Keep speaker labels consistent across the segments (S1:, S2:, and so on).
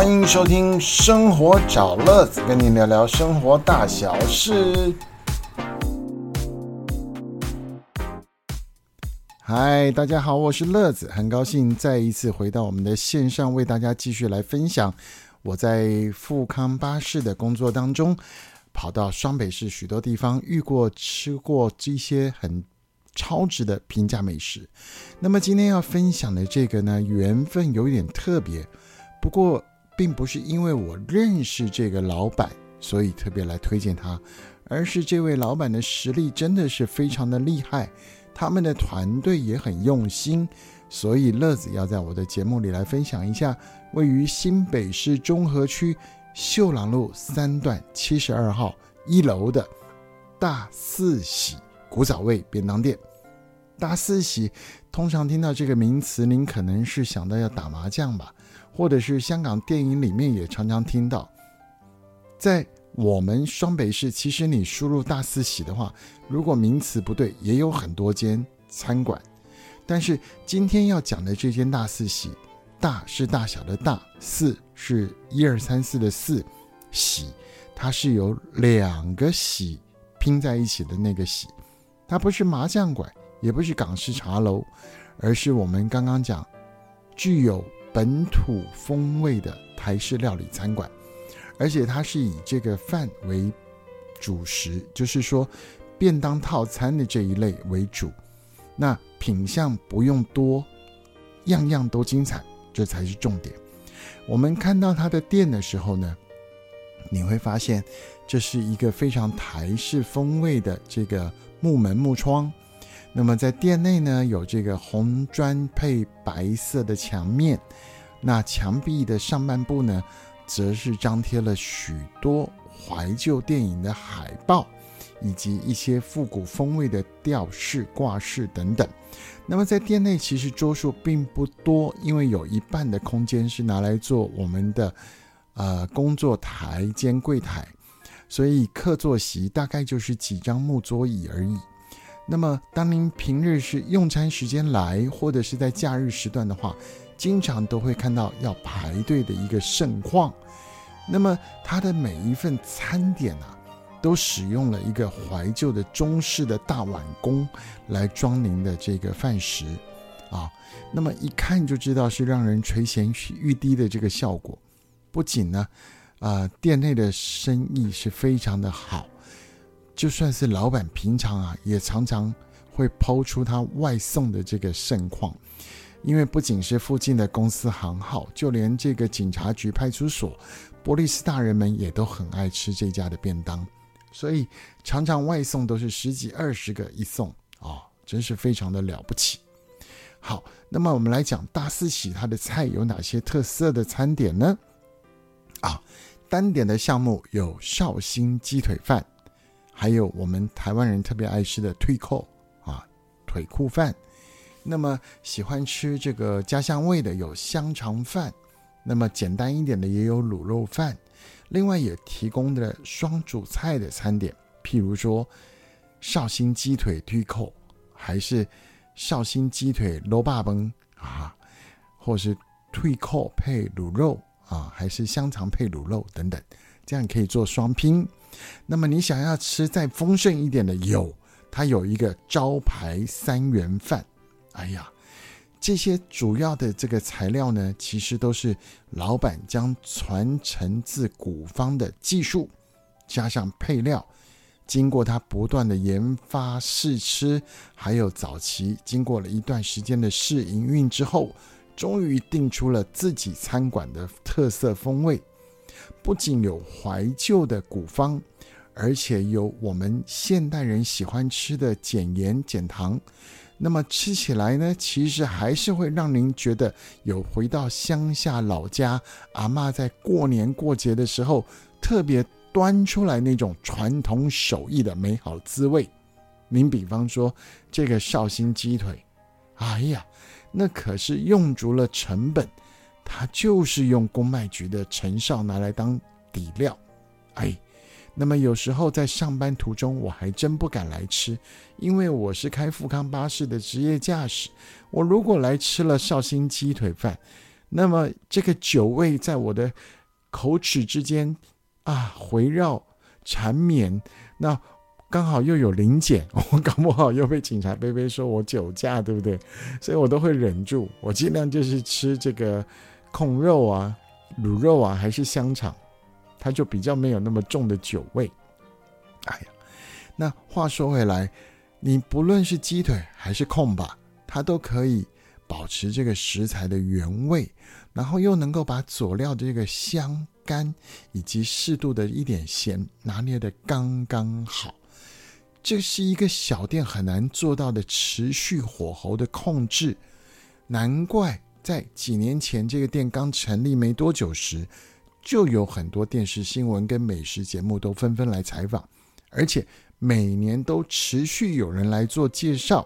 S1: 欢迎收听《生活找乐子》，跟您聊聊生活大小事。嗨，大家好，我是乐子，很高兴再一次回到我们的线上，为大家继续来分享我在富康巴士的工作当中，跑到双北市许多地方遇过、吃过这些很超值的平价美食。那么今天要分享的这个呢，缘分有点特别，不过并不是因为我认识这个老板，所以特别来推荐他，而是这位老板的实力真的是非常的厉害。他们的团队也很用心，所以乐子要在我的节目里来分享一下位于新北市中和区秀朗路三段七十二号一楼的大四喜古早味便当店。大四喜，通常听到这个名词，您可能是想到要打麻将吧，或者是香港电影里面也常常听到，在。我们双北市，其实你输入大四喜的话，如果名词不对，也有很多间餐馆。但是今天要讲的这间大四喜，大是大小的大，四是一二三四的四，喜它是由两个喜拼在一起的那个喜，它不是麻将馆，也不是港式茶楼，而是我们刚刚讲具有本土风味的台式料理餐馆。而且它是以这个饭为主食，就是说便当套餐的这一类为主。那品相不用多，样样都精彩，这才是重点。我们看到它的店的时候呢，你会发现这是一个非常台式风味的这个木门木窗。那么在店内呢，有这个红砖配白色的墙面，那墙壁的上半部呢。则是张贴了许多怀旧电影的海报，以及一些复古风味的吊饰、挂饰等等。那么在店内其实桌数并不多，因为有一半的空间是拿来做我们的呃工作台兼柜台，所以客座席大概就是几张木桌椅而已。那么当您平日是用餐时间来，或者是在假日时段的话，经常都会看到要排队的一个盛况，那么它的每一份餐点啊，都使用了一个怀旧的中式的大碗工来装您的这个饭食，啊，那么一看就知道是让人垂涎欲滴的这个效果。不仅呢，啊，店内的生意是非常的好，就算是老板平常啊，也常常会抛出他外送的这个盛况。因为不仅是附近的公司行号，就连这个警察局、派出所、波利斯大人们也都很爱吃这家的便当，所以常常外送都是十几、二十个一送啊，真是非常的了不起。好，那么我们来讲大四喜它的菜有哪些特色的餐点呢？啊，单点的项目有绍兴鸡腿饭，还有我们台湾人特别爱吃的退扣啊腿裤饭。那么喜欢吃这个家乡味的有香肠饭，那么简单一点的也有卤肉饭，另外也提供的双主菜的餐点，譬如说绍兴鸡腿推扣，还是绍兴鸡腿萝霸崩啊，或是退扣配卤肉啊，还是香肠配卤肉等等，这样可以做双拼。那么你想要吃再丰盛一点的，有它有一个招牌三元饭。哎呀，这些主要的这个材料呢，其实都是老板将传承自古方的技术，加上配料，经过他不断的研发试吃，还有早期经过了一段时间的试营运之后，终于定出了自己餐馆的特色风味。不仅有怀旧的古方，而且有我们现代人喜欢吃的减盐减糖。那么吃起来呢，其实还是会让您觉得有回到乡下老家阿妈在过年过节的时候特别端出来那种传统手艺的美好滋味。您比方说这个绍兴鸡腿，哎呀，那可是用足了成本，他就是用公卖局的陈绍拿来当底料，哎。那么有时候在上班途中，我还真不敢来吃，因为我是开富康巴士的职业驾驶。我如果来吃了绍兴鸡腿饭，那么这个酒味在我的口齿之间啊回绕缠绵，那刚好又有零检，我搞不好又被警察贝贝说我酒驾，对不对？所以我都会忍住，我尽量就是吃这个控肉啊、卤肉啊，还是香肠，它就比较没有那么重的酒味。哎呀，那话说回来，你不论是鸡腿还是控吧，它都可以保持这个食材的原味，然后又能够把佐料的这个香干以及适度的一点咸拿捏的刚刚好。这是一个小店很难做到的持续火候的控制，难怪在几年前这个店刚成立没多久时，就有很多电视新闻跟美食节目都纷纷来采访。而且每年都持续有人来做介绍。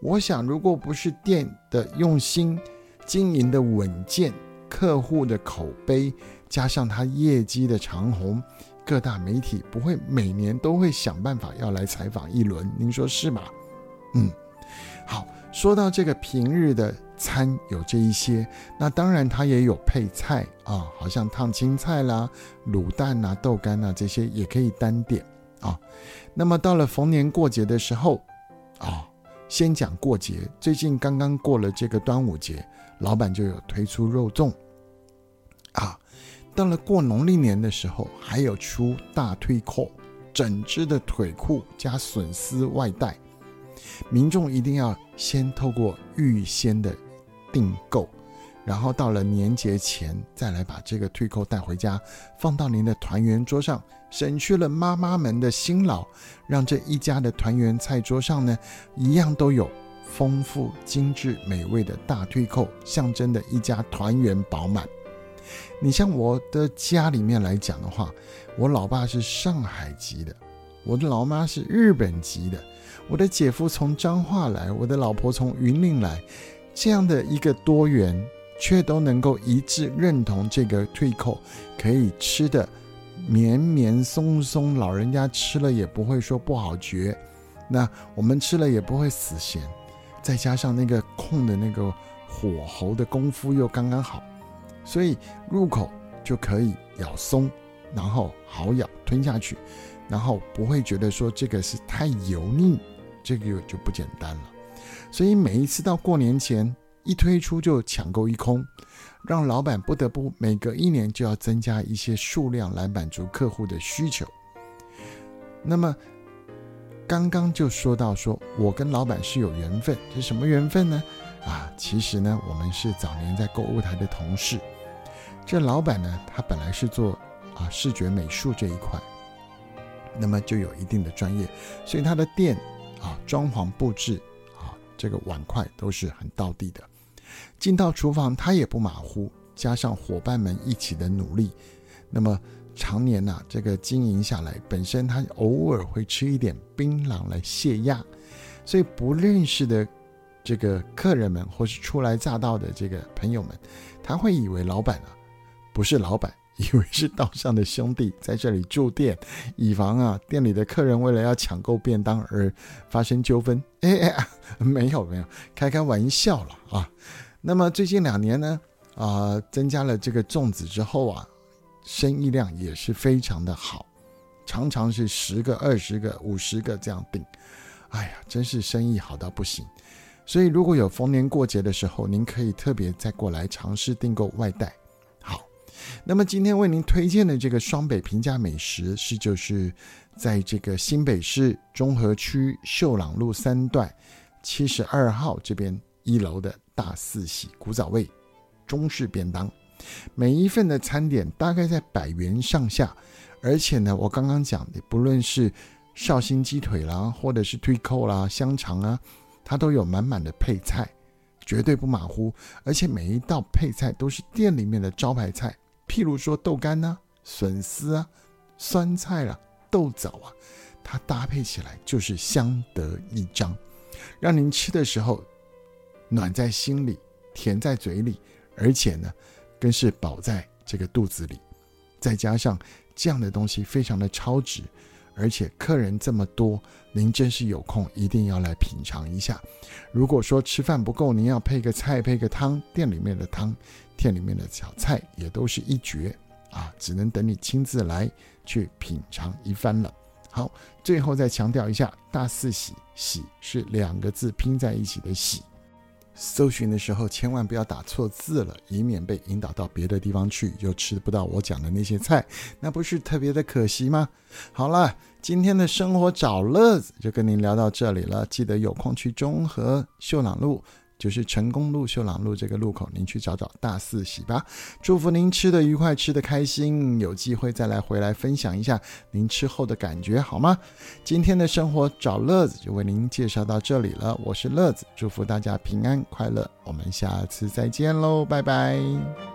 S1: 我想，如果不是店的用心经营的稳健，客户的口碑，加上他业绩的长虹，各大媒体不会每年都会想办法要来采访一轮。您说是吗？嗯，好。说到这个平日的餐有这一些，那当然它也有配菜啊，好像烫青菜啦、卤蛋呐、豆干呐这些也可以单点。啊，那么到了逢年过节的时候，啊，先讲过节。最近刚刚过了这个端午节，老板就有推出肉粽。啊，到了过农历年的时候，还有出大腿扣，整只的腿裤加笋丝外带。民众一定要先透过预先的订购。然后到了年节前，再来把这个退扣带回家，放到您的团圆桌上，省去了妈妈们的辛劳，让这一家的团圆菜桌上呢，一样都有丰富、精致、美味的大退扣，象征的一家团圆饱满。你像我的家里面来讲的话，我老爸是上海籍的，我的老妈是日本籍的，我的姐夫从彰化来，我的老婆从云林来，这样的一个多元。却都能够一致认同这个退扣可以吃的绵绵松松，老人家吃了也不会说不好嚼，那我们吃了也不会死咸，再加上那个控的那个火候的功夫又刚刚好，所以入口就可以咬松，然后好咬吞下去，然后不会觉得说这个是太油腻，这个就不简单了。所以每一次到过年前。一推出就抢购一空，让老板不得不每隔一年就要增加一些数量来满足客户的需求。那么刚刚就说到，说我跟老板是有缘分，是什么缘分呢？啊，其实呢，我们是早年在购物台的同事。这老板呢，他本来是做啊视觉美术这一块，那么就有一定的专业，所以他的店啊装潢布置啊这个碗筷都是很到地的。进到厨房，他也不马虎，加上伙伴们一起的努力，那么常年呐，这个经营下来，本身他偶尔会吃一点槟榔来泄压，所以不认识的这个客人们或是初来乍到的这个朋友们，他会以为老板啊不是老板，以为是道上的兄弟在这里住店，以防啊店里的客人为了要抢购便当而发生纠纷。哎哎，没有没有，开开玩笑了啊。那么最近两年呢，啊，增加了这个粽子之后啊，生意量也是非常的好，常常是十个、二十个、五十个这样订，哎呀，真是生意好到不行。所以如果有逢年过节的时候，您可以特别再过来尝试订购外带。那么今天为您推荐的这个双北平价美食是就是在这个新北市中和区秀朗路三段七十二号这边一楼的。大四喜古早味中式便当，每一份的餐点大概在百元上下，而且呢，我刚刚讲的，不论是绍兴鸡腿啦，或者是推扣啦、香肠啊，它都有满满的配菜，绝对不马虎。而且每一道配菜都是店里面的招牌菜，譬如说豆干呐、笋丝啊、酸菜啊、豆枣啊，它搭配起来就是相得益彰，让您吃的时候。暖在心里，甜在嘴里，而且呢，更是饱在这个肚子里。再加上这样的东西非常的超值，而且客人这么多，您真是有空一定要来品尝一下。如果说吃饭不够，您要配个菜配个汤，店里面的汤、店里面的小菜也都是一绝啊！只能等你亲自来去品尝一番了。好，最后再强调一下，大四喜喜是两个字拼在一起的喜。搜寻的时候千万不要打错字了，以免被引导到别的地方去，又吃不到我讲的那些菜，那不是特别的可惜吗？好了，今天的生活找乐子就跟您聊到这里了，记得有空去中和秀朗路。就是成功路、秀朗路这个路口，您去找找大四喜吧。祝福您吃的愉快，吃的开心。有机会再来回来分享一下您吃后的感觉，好吗？今天的生活找乐子就为您介绍到这里了。我是乐子，祝福大家平安快乐。我们下次再见喽，拜拜。